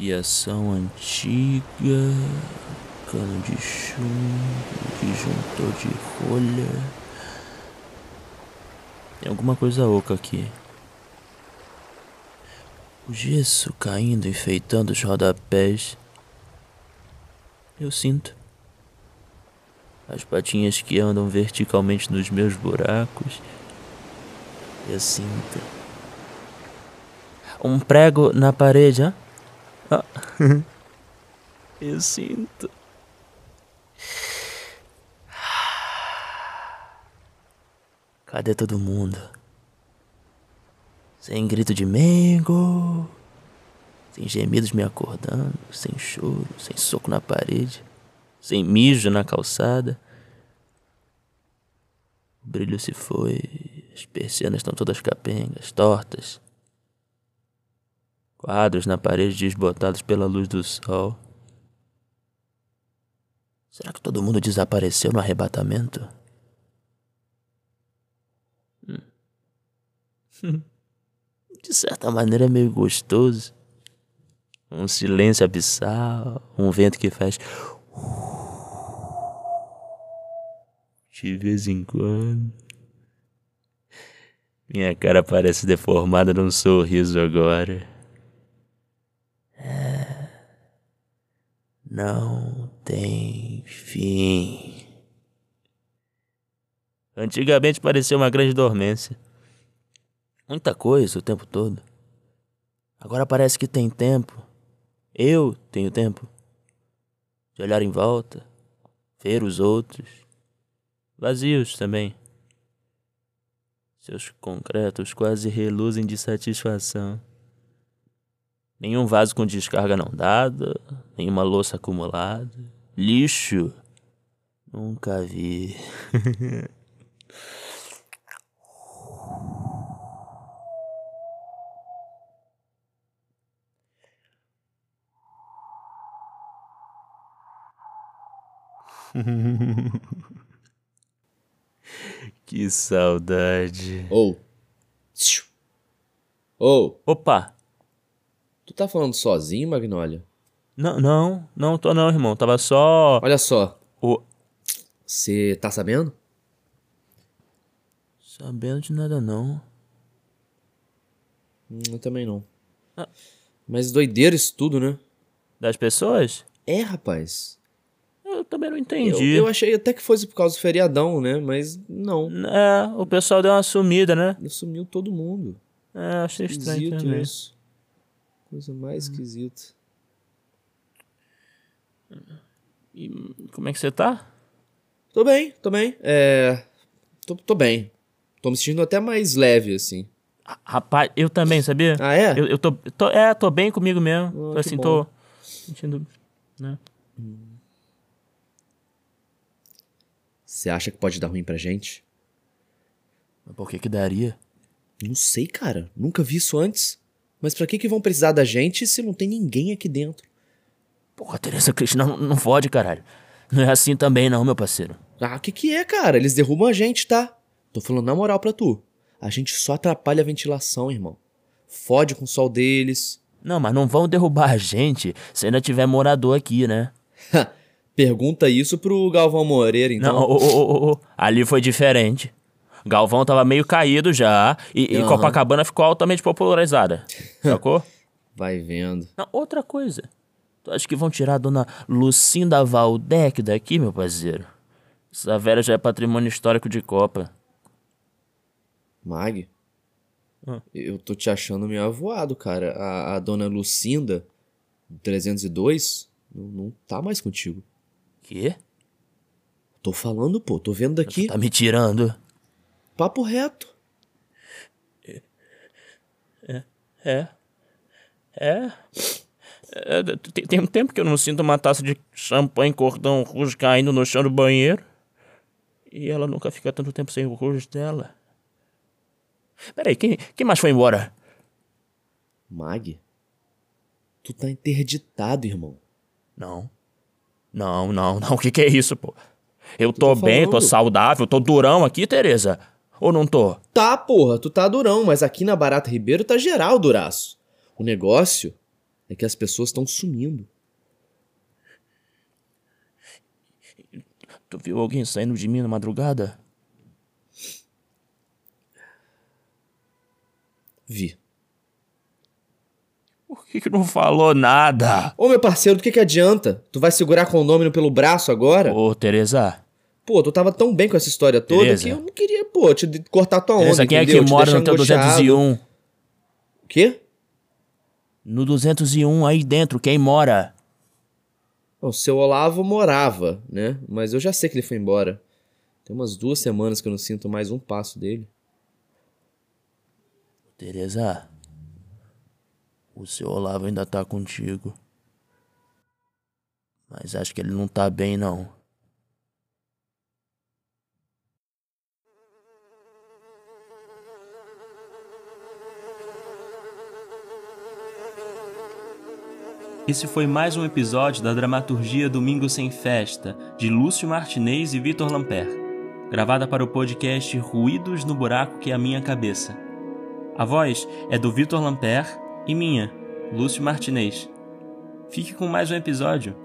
Fiação antiga, cano de chumbo, disjuntor de rolha. Tem alguma coisa oca aqui. O gesso caindo, enfeitando os rodapés. Eu sinto. As patinhas que andam verticalmente nos meus buracos. Eu sinto. Um prego na parede, hã? Eu sinto. Cadê todo mundo? Sem grito de mengo, sem gemidos me acordando, sem choro, sem soco na parede, sem mijo na calçada. O brilho se foi, as persianas estão todas capengas, tortas. Quadros na parede desbotados pela luz do sol. Será que todo mundo desapareceu no arrebatamento? Hum. De certa maneira é meio gostoso. Um silêncio abissal, um vento que faz. De vez em quando. Minha cara parece deformada num sorriso agora. Não tem fim. Antigamente parecia uma grande dormência. Muita coisa o tempo todo. Agora parece que tem tempo. Eu tenho tempo de olhar em volta, ver os outros, vazios também. Seus concretos quase reluzem de satisfação. Nenhum vaso com descarga não dada, nenhuma louça acumulada. Lixo. Nunca vi. que saudade. Ou. Ou. Opa! Tu tá falando sozinho, Magnólia? Não, não, não tô não, irmão. Tava só. Olha só. O... Você tá sabendo? Sabendo de nada não. Hum, eu também não. Ah. Mas doideira isso tudo, né? Das pessoas? É, rapaz. Eu também não entendi. Eu, eu, achei até que fosse por causa do feriadão, né? Mas não. É, o pessoal deu uma sumida, né? Sumiu todo mundo. É, achei estranho também. isso. Coisa mais hum. esquisita. E como é que você tá? Tô bem, tô bem. É. Tô, tô bem. Tô me sentindo até mais leve, assim. Rapaz, eu também, sabia? Ah, é? Eu, eu tô, tô, É, tô bem comigo mesmo. Ah, assim, bom. tô sentindo. né? Você acha que pode dar ruim pra gente? Mas por que que daria? Não sei, cara. Nunca vi isso antes. Mas pra que que vão precisar da gente se não tem ninguém aqui dentro? Porra, Teresa Cristina não, não fode, caralho. Não é assim também não, meu parceiro. Ah, o que que é, cara? Eles derrubam a gente, tá? Tô falando na moral pra tu. A gente só atrapalha a ventilação, irmão. Fode com o sol deles. Não, mas não vão derrubar a gente se ainda tiver morador aqui, né? Pergunta isso pro Galvão Moreira, então. Não, ô, ô, ô, ali foi diferente. Galvão tava meio caído já e, e Aham. Copacabana ficou altamente popularizada. Sacou? Vai vendo. Não, outra coisa. Tu acha que vão tirar a dona Lucinda Valdec daqui, meu parceiro? Essa velha já é patrimônio histórico de Copa. Mag? Ah. Eu tô te achando meio avoado, cara. A, a dona Lucinda, 302, não, não tá mais contigo. Quê? Tô falando, pô. Tô vendo daqui. Tá me tirando? Papo reto. É. É. É, tem, tem um tempo que eu não sinto uma taça de champanhe cordão rouge caindo no chão do banheiro. E ela nunca fica tanto tempo sem o rouge dela. Peraí, quem, quem mais foi embora? Mag? Tu tá interditado, irmão. Não. Não, não, não. O que, que é isso, pô? Eu tô, tô bem, tô falando. saudável, tô durão aqui, Tereza. Ou não tô? Tá, porra, tu tá durão, mas aqui na Barata Ribeiro tá geral duraço. O negócio É que as pessoas estão sumindo. Tu viu alguém saindo de mim na madrugada? Vi. Por que, que não falou nada? Ô, meu parceiro, do que que adianta? Tu vai segurar condômino pelo braço agora? Ô, Teresa. Pô, tu tava tão bem com essa história toda Teresa. que eu não queria, pô, te cortar tua onda, Teresa, quem é entendeu? que Te mora no teu angustiado. 201? O quê? No 201 aí dentro, quem mora? O seu Olavo morava, né? Mas eu já sei que ele foi embora. Tem umas duas semanas que eu não sinto mais um passo dele. Teresa. O seu Olavo ainda tá contigo. Mas acho que ele não tá bem, não. Esse foi mais um episódio da dramaturgia Domingo Sem Festa, de Lúcio Martinez e Vitor Lamper, gravada para o podcast Ruídos no Buraco que é a Minha Cabeça. A voz é do Vitor Lamper e minha, Lúcio Martinez. Fique com mais um episódio.